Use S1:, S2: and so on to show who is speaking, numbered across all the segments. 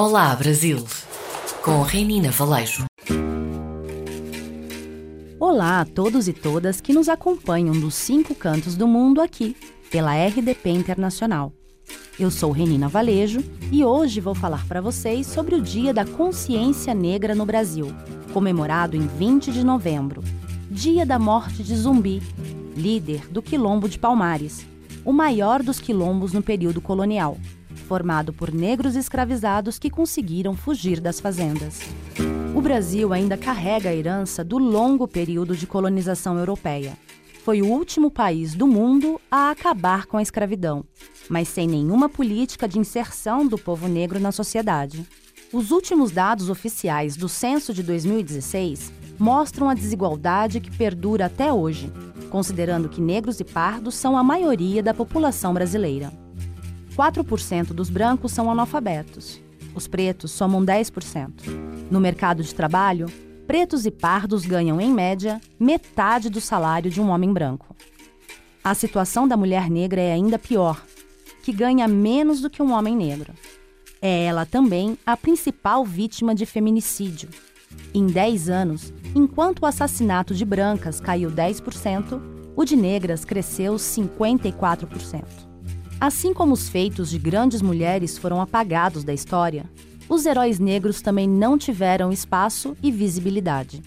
S1: Olá Brasil, com Renina Valejo.
S2: Olá a todos e todas que nos acompanham dos cinco cantos do mundo aqui, pela RDP Internacional. Eu sou Renina Valejo e hoje vou falar para vocês sobre o Dia da Consciência Negra no Brasil, comemorado em 20 de novembro, dia da morte de Zumbi, líder do Quilombo de Palmares, o maior dos quilombos no período colonial, formado por negros escravizados que conseguiram fugir das fazendas. O Brasil ainda carrega a herança do longo período de colonização europeia. Foi o último país do mundo a acabar com a escravidão, mas sem nenhuma política de inserção do povo negro na sociedade. Os últimos dados oficiais do censo de 2016 mostram a desigualdade que perdura até hoje, considerando que negros e pardos são a maioria da população brasileira. 4% dos brancos são analfabetos. Os pretos somam 10%. No mercado de trabalho, pretos e pardos ganham, em média, metade do salário de um homem branco. A situação da mulher negra é ainda pior, que ganha menos do que um homem negro. É ela também a principal vítima de feminicídio. Em 10 anos, enquanto o assassinato de brancas caiu 10%, o de negras cresceu 54%. Assim como os feitos de grandes mulheres foram apagados da história, os heróis negros também não tiveram espaço e visibilidade.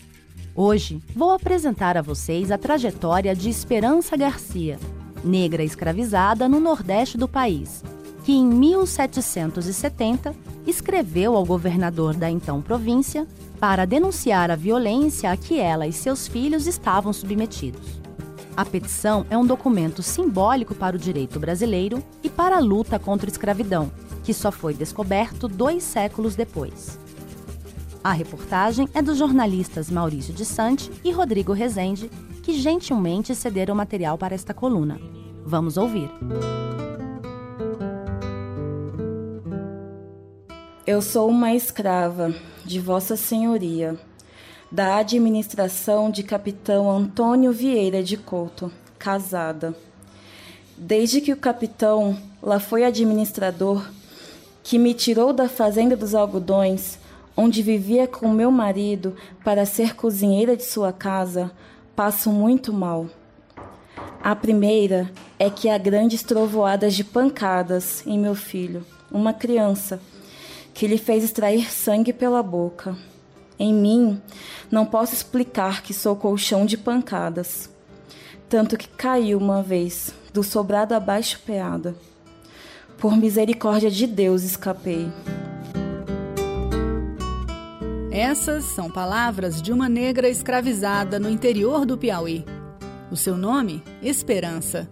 S2: Hoje, vou apresentar a vocês a trajetória de Esperança Garcia, negra escravizada no nordeste do país, que em 1770 escreveu ao governador da então província para denunciar a violência a que ela e seus filhos estavam submetidos. A petição é um documento simbólico para o direito brasileiro e para a luta contra a escravidão, que só foi descoberto dois séculos depois. A reportagem é dos jornalistas Maurício de Sante e Rodrigo Rezende, que gentilmente cederam material para esta coluna. Vamos ouvir.
S3: Eu sou uma escrava de Vossa Senhoria, da administração de capitão Antônio Vieira de Couto, casada. Desde que o capitão lá foi administrador, que me tirou da fazenda dos algodões, onde vivia com meu marido para ser cozinheira de sua casa, passo muito mal. A primeira é que há grandes trovoadas de pancadas em meu filho, uma criança, que lhe fez extrair sangue pela boca. Em mim, não posso explicar que sou colchão de pancadas. Tanto que caiu uma vez, do sobrado abaixo peada. Por misericórdia de Deus escapei.
S4: Essas são palavras de uma negra escravizada no interior do Piauí. O seu nome? Esperança.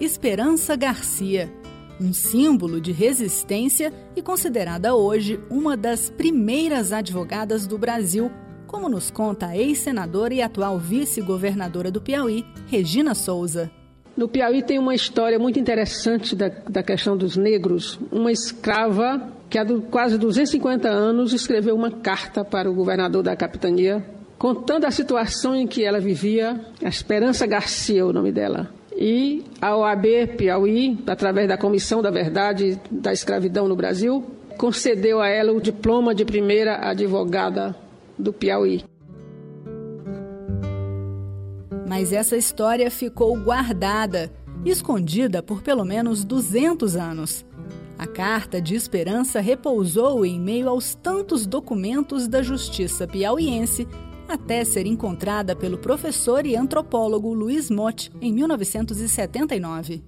S4: Esperança Garcia, um símbolo de resistência e considerada hoje uma das primeiras advogadas do Brasil, como nos conta a ex-senadora e atual vice-governadora do Piauí, Regina Souza.
S5: No Piauí tem uma história muito interessante da, da questão dos negros. Uma escrava que há quase 250 anos escreveu uma carta para o governador da capitania, contando a situação em que ela vivia. A Esperança Garcia, o nome dela. E a OAB Piauí, através da Comissão da Verdade da Escravidão no Brasil, concedeu a ela o diploma de primeira advogada do Piauí.
S4: Mas essa história ficou guardada, escondida por pelo menos 200 anos. A carta de esperança repousou em meio aos tantos documentos da justiça piauiense até ser encontrada pelo professor e antropólogo Luiz Motti em 1979.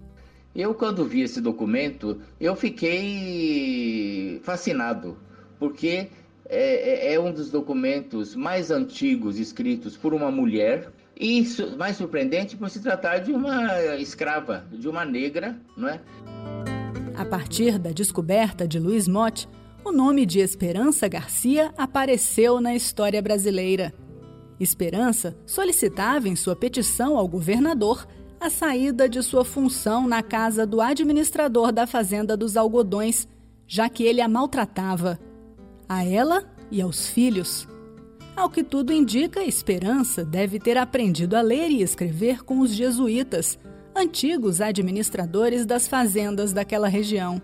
S6: Eu, quando vi esse documento, eu fiquei fascinado, porque é, é, é um dos documentos mais antigos escritos por uma mulher e mais surpreendente por se tratar de uma escrava, de uma negra, não é?
S4: A partir da descoberta de Luiz Motti, o nome de Esperança Garcia apareceu na história brasileira. Esperança solicitava em sua petição ao governador a saída de sua função na casa do administrador da Fazenda dos Algodões, já que ele a maltratava. A ela e aos filhos. Ao que tudo indica, Esperança deve ter aprendido a ler e escrever com os jesuítas, antigos administradores das fazendas daquela região.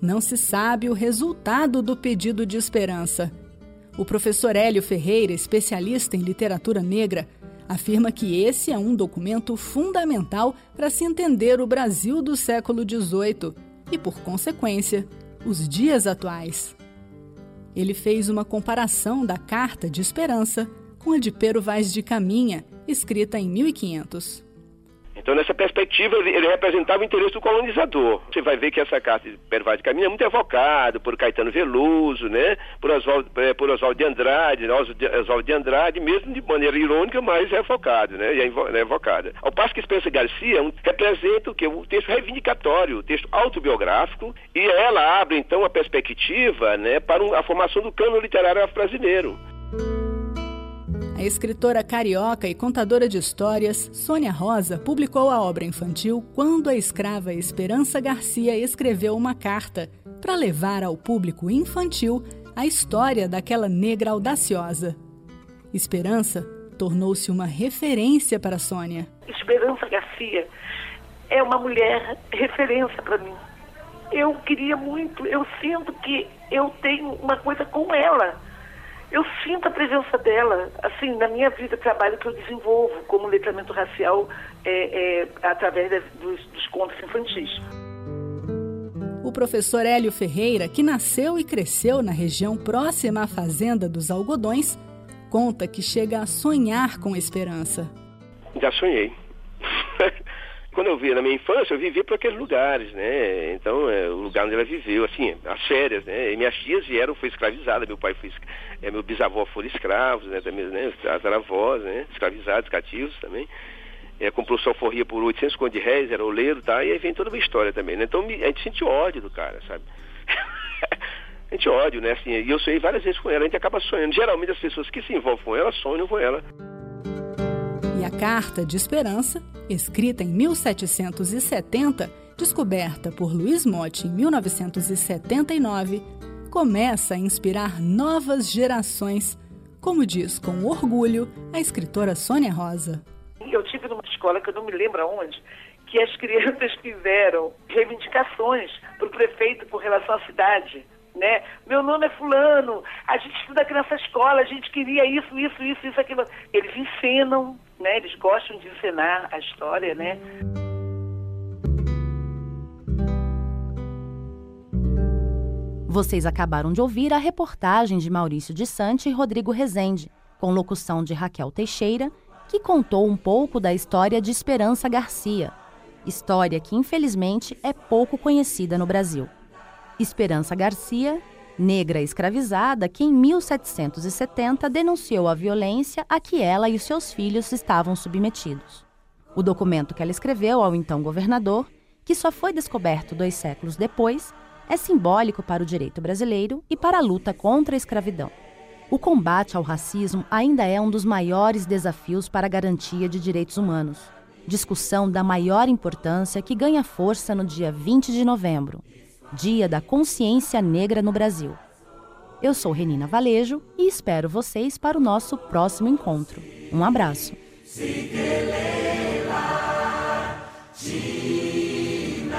S4: Não se sabe o resultado do pedido de esperança. O professor Hélio Ferreira, especialista em literatura negra, afirma que esse é um documento fundamental para se entender o Brasil do século XVIII e, por consequência, os dias atuais. Ele fez uma comparação da Carta de Esperança com a de Pero Vaz de Caminha, escrita em 1500.
S7: Então, nessa perspectiva, ele, ele, representava o interesse do colonizador. Você vai ver que essa carta de Pervaz de é muito evocada por Caetano Veloso, né? por, Oswaldo, é, por Oswaldo de Andrade, né? Oswaldo de Andrade, mesmo de maneira irônica, mas é evocada, né? E é, é evocada. Ao passo que Spencer Garcia um, representa o que? O texto reivindicatório, o texto autobiográfico, e ela abre, então, a perspectiva né, para um, a formação do cano literário brasileiro.
S4: A escritora carioca e contadora de histórias, Sônia Rosa, publicou a obra infantil Quando a escrava Esperança Garcia escreveu uma carta para levar ao público infantil a história daquela negra audaciosa. Esperança tornou-se uma referência para Sônia.
S8: Esperança Garcia é uma mulher referência para mim. Eu queria muito, eu sinto que eu tenho uma coisa com ela eu sinto a presença dela, assim, na minha vida, trabalho que eu desenvolvo como letramento racial é, é, através de, dos, dos contos infantis.
S4: O professor Hélio Ferreira, que nasceu e cresceu na região próxima à Fazenda dos Algodões, conta que chega a sonhar com esperança.
S7: Já sonhei. Quando eu via na minha infância, eu vivia por aqueles lugares, né? Então, é, o lugar onde ela viveu, assim, as férias, né? E minhas tias vieram, foi escravizada, meu pai foi, é, meu bisavô foram escravos, né? Também, né? As avós, né? Escravizados, cativos também. É, comprou alforria por 800 contos de réis, era oleiro, tá? E aí vem toda uma história também, né? Então, a gente sente ódio do cara, sabe? a gente ódio, né? Assim, e eu sonhei várias vezes com ela, a gente acaba sonhando. Geralmente as pessoas que se envolvem com ela sonham com ela.
S4: E a Carta de Esperança, escrita em 1770, descoberta por Luiz Motti em 1979, começa a inspirar novas gerações, como diz com orgulho a escritora Sônia Rosa.
S8: Eu tive numa escola que eu não me lembro aonde, que as crianças fizeram reivindicações para o prefeito com relação à cidade né? Meu nome é fulano, a gente estuda aqui nessa escola, a gente queria isso, isso, isso, isso, aquilo. Eles encenam, né? Eles gostam de encenar a história, né?
S2: Vocês acabaram de ouvir a reportagem de Maurício de Sante e Rodrigo Rezende, com locução de Raquel Teixeira, que contou um pouco da história de Esperança Garcia, história que infelizmente é pouco conhecida no Brasil. Esperança Garcia, negra escravizada que em 1770 denunciou a violência a que ela e seus filhos estavam submetidos. O documento que ela escreveu ao então governador, que só foi descoberto dois séculos depois, é simbólico para o direito brasileiro e para a luta contra a escravidão. O combate ao racismo ainda é um dos maiores desafios para a garantia de direitos humanos. Discussão da maior importância que ganha força no dia 20 de novembro, Dia da Consciência Negra no Brasil. Eu sou Renina Valejo e espero vocês para o nosso próximo encontro. Um abraço. China,